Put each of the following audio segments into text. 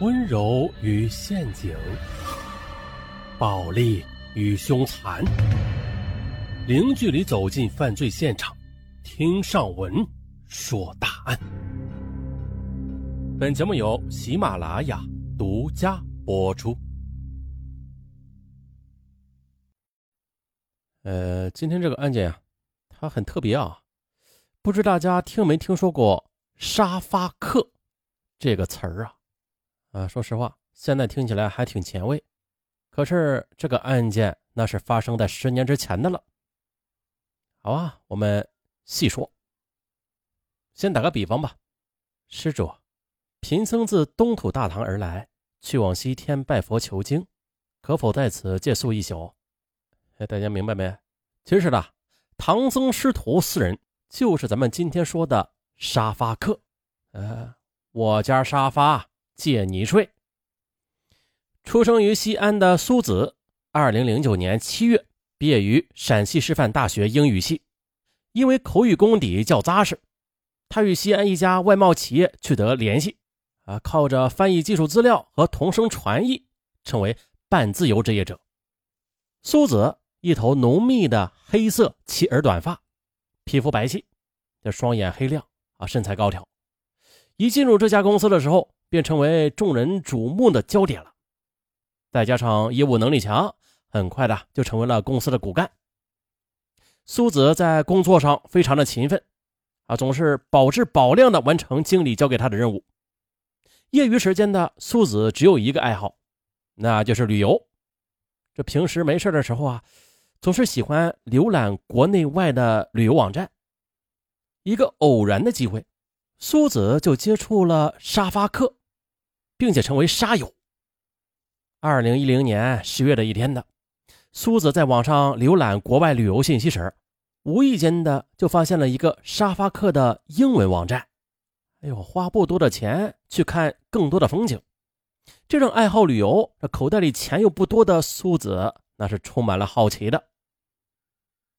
温柔与陷阱，暴力与凶残，零距离走进犯罪现场，听上文说大案。本节目由喜马拉雅独家播出。呃，今天这个案件呀，它很特别啊，不知大家听没听说过“沙发客”这个词儿啊？啊，说实话，现在听起来还挺前卫。可是这个案件那是发生在十年之前的了。好啊，我们细说。先打个比方吧，施主，贫僧自东土大唐而来，去往西天拜佛求经，可否在此借宿一宿？哎，大家明白没？其实呢，唐僧师徒四人就是咱们今天说的沙发客。呃，我家沙发。借你睡。出生于西安的苏子，二零零九年七月毕业于陕西师范大学英语系，因为口语功底较扎实，他与西安一家外贸企业取得联系，啊，靠着翻译技术资料和同声传译，成为半自由职业者。苏子一头浓密的黑色齐耳短发，皮肤白皙，这双眼黑亮，啊，身材高挑。一进入这家公司的时候。便成为众人瞩目的焦点了。再加上业务能力强，很快的就成为了公司的骨干。苏子在工作上非常的勤奋，啊，总是保质保量的完成经理交给他的任务。业余时间的苏子只有一个爱好，那就是旅游。这平时没事的时候啊，总是喜欢浏览国内外的旅游网站。一个偶然的机会，苏子就接触了沙发客。并且成为沙友。二零一零年十月的一天的，苏子在网上浏览国外旅游信息时，无意间的就发现了一个沙发客的英文网站。哎呦，花不多的钱去看更多的风景，这种爱好旅游、这口袋里钱又不多的苏子，那是充满了好奇的。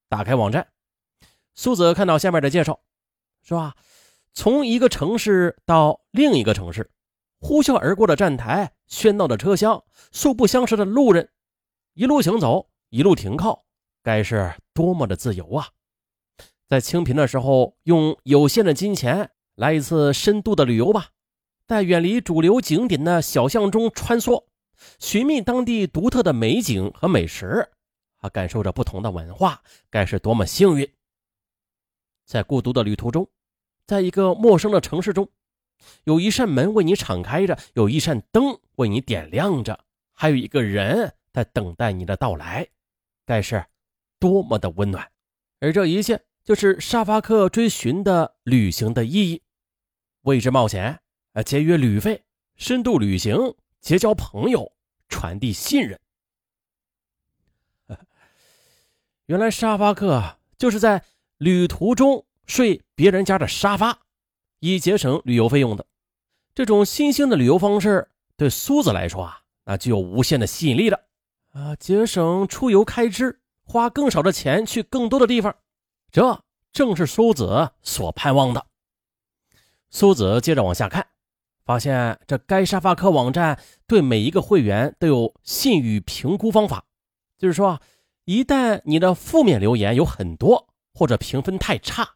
打开网站，苏子看到下面的介绍，是吧？从一个城市到另一个城市。呼啸而过的站台，喧闹的车厢，素不相识的路人，一路行走，一路停靠，该是多么的自由啊！在清贫的时候，用有限的金钱来一次深度的旅游吧，在远离主流景点的小巷中穿梭，寻觅当地独特的美景和美食，啊，感受着不同的文化，该是多么幸运！在孤独的旅途中，在一个陌生的城市中。有一扇门为你敞开着，有一扇灯为你点亮着，还有一个人在等待你的到来，该是多么的温暖！而这一切就是沙发客追寻的旅行的意义：未知冒险，啊，节约旅费，深度旅行，结交朋友，传递信任。原来沙发客就是在旅途中睡别人家的沙发。以节省旅游费用的这种新兴的旅游方式，对苏子来说啊，那具有无限的吸引力的啊，节省出游开支，花更少的钱去更多的地方，这正是苏子所盼望的。苏子接着往下看，发现这该沙发客网站对每一个会员都有信誉评估方法，就是说，一旦你的负面留言有很多，或者评分太差，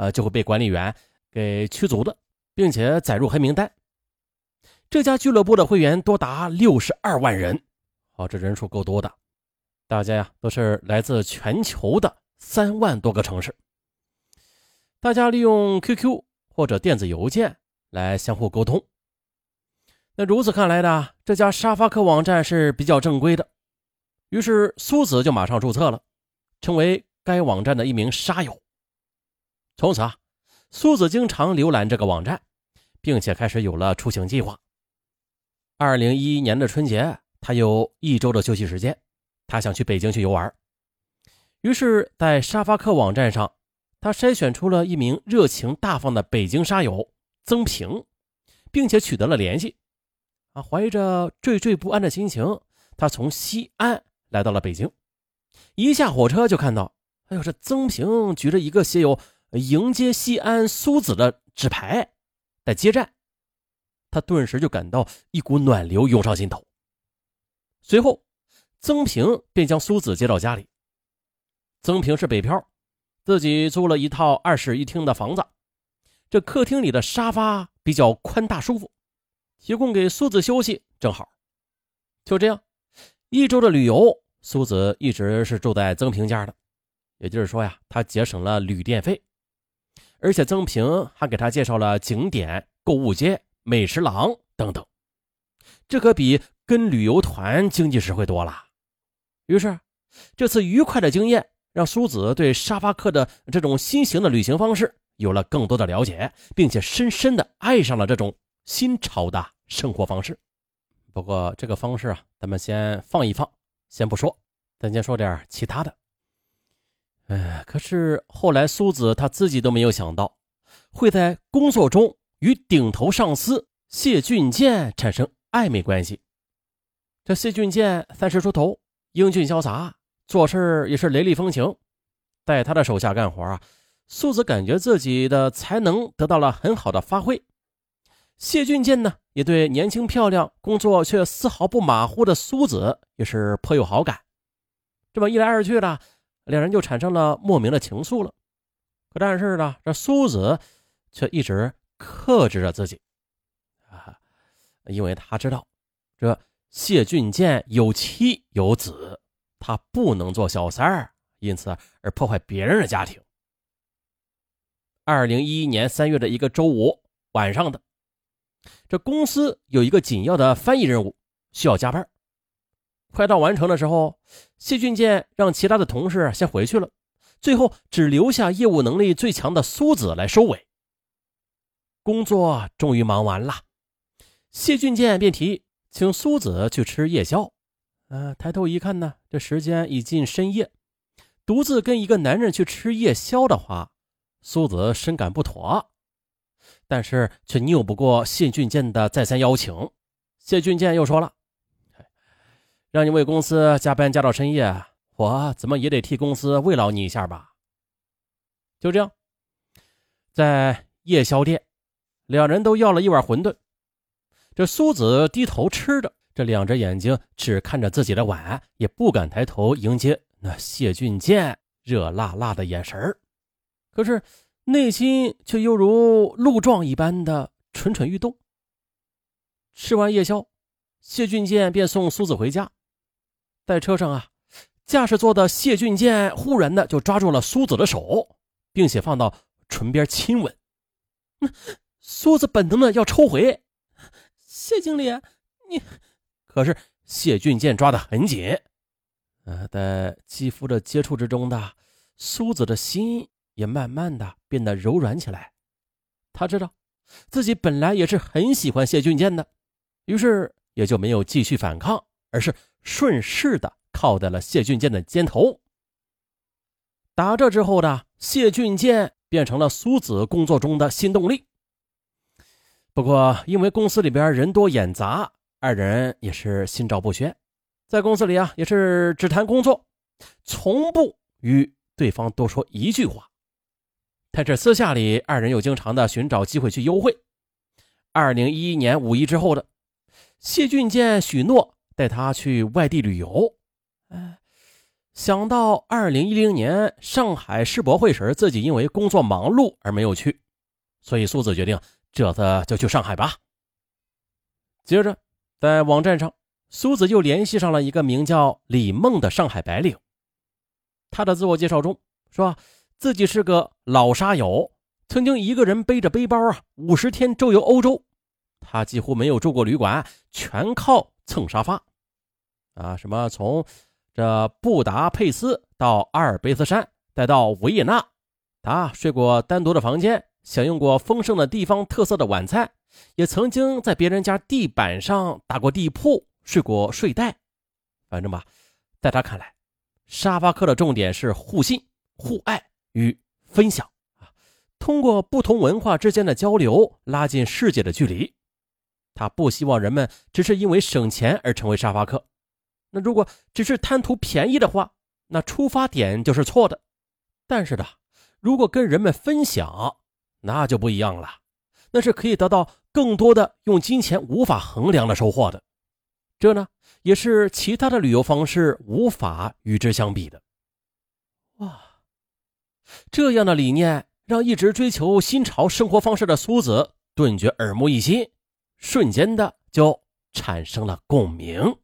呃，就会被管理员。给驱逐的，并且载入黑名单。这家俱乐部的会员多达六十二万人，哦，这人数够多的。大家呀，都是来自全球的三万多个城市。大家利用 QQ 或者电子邮件来相互沟通。那如此看来呢，这家沙发客网站是比较正规的。于是苏子就马上注册了，成为该网站的一名沙友。从此啊。苏子经常浏览这个网站，并且开始有了出行计划。二零一一年的春节，他有一周的休息时间，他想去北京去游玩。于是，在沙发客网站上，他筛选出了一名热情大方的北京沙友曾平，并且取得了联系。啊，怀着惴惴不安的心情，他从西安来到了北京。一下火车就看到，哎呦，这曾平举着一个写有。迎接西安苏子的纸牌，在接站。他顿时就感到一股暖流涌上心头。随后，曾平便将苏子接到家里。曾平是北漂，自己租了一套二室一厅的房子。这客厅里的沙发比较宽大舒服，提供给苏子休息正好。就这样，一周的旅游，苏子一直是住在曾平家的。也就是说呀，他节省了旅店费，而且曾平还给他介绍了景点、购物街、美食廊等等，这可比跟旅游团经济实惠多了。于是，这次愉快的经验让苏子对沙发客的这种新型的旅行方式有了更多的了解，并且深深的爱上了这种新潮的生活方式。不过，这个方式啊，咱们先放一放，先不说，咱先说点其他的。哎，可是后来苏子他自己都没有想到，会在工作中与顶头上司谢俊健产生暧昧关系。这谢俊健三十出头，英俊潇洒，做事也是雷厉风行，在他的手下干活啊，苏子感觉自己的才能得到了很好的发挥。谢俊健呢，也对年轻漂亮、工作却丝毫不马虎的苏子也是颇有好感。这么一来二去的。两人就产生了莫名的情愫了，可但是呢，这苏子却一直克制着自己啊，因为他知道这谢俊健有妻有子，他不能做小三儿，因此而破坏别人的家庭。二零一一年三月的一个周五晚上的，这公司有一个紧要的翻译任务，需要加班。快到完成的时候，谢俊健让其他的同事先回去了，最后只留下业务能力最强的苏子来收尾。工作终于忙完了，谢俊健便提请苏子去吃夜宵。呃，抬头一看呢，这时间已近深夜，独自跟一个男人去吃夜宵的话，苏子深感不妥，但是却拗不过谢俊健的再三邀请。谢俊健又说了。让你为公司加班加到深夜，我怎么也得替公司慰劳你一下吧。就这样，在夜宵店，两人都要了一碗馄饨。这苏子低头吃着，这两只眼睛只看着自己的碗，也不敢抬头迎接那谢俊健热辣辣的眼神可是内心却犹如鹿撞一般的蠢蠢欲动。吃完夜宵，谢俊健便送苏子回家。在车上啊，驾驶座的谢俊健忽然的就抓住了苏子的手，并且放到唇边亲吻。苏子本能的要抽回，谢经理，你可是谢俊健抓的很紧。呃，在肌肤的接触之中的苏子的心也慢慢的变得柔软起来。他知道自己本来也是很喜欢谢俊健的，于是也就没有继续反抗，而是。顺势的靠在了谢俊健的肩头。打这之后的谢俊健变成了苏子工作中的新动力。不过，因为公司里边人多眼杂，二人也是心照不宣，在公司里啊也是只谈工作，从不与对方多说一句话。但是私下里，二人又经常的寻找机会去幽会。二零一一年五一之后的谢俊健许诺。带他去外地旅游，哎，想到二零一零年上海世博会时，自己因为工作忙碌而没有去，所以苏子决定这次就去上海吧。接着，在网站上，苏子又联系上了一个名叫李梦的上海白领。他的自我介绍中说自己是个老沙友，曾经一个人背着背包啊，五十天周游欧洲。他几乎没有住过旅馆，全靠蹭沙发。啊，什么从这布达佩斯到阿尔卑斯山，再到维也纳，他睡过单独的房间，享用过丰盛的地方特色的晚餐，也曾经在别人家地板上打过地铺，睡过睡袋。反正吧，在他看来，沙发客的重点是互信、互爱与分享啊，通过不同文化之间的交流，拉近世界的距离。他不希望人们只是因为省钱而成为沙发客。那如果只是贪图便宜的话，那出发点就是错的。但是的，如果跟人们分享，那就不一样了。那是可以得到更多的用金钱无法衡量的收获的。这呢，也是其他的旅游方式无法与之相比的。哇，这样的理念让一直追求新潮生活方式的苏子顿觉耳目一新，瞬间的就产生了共鸣。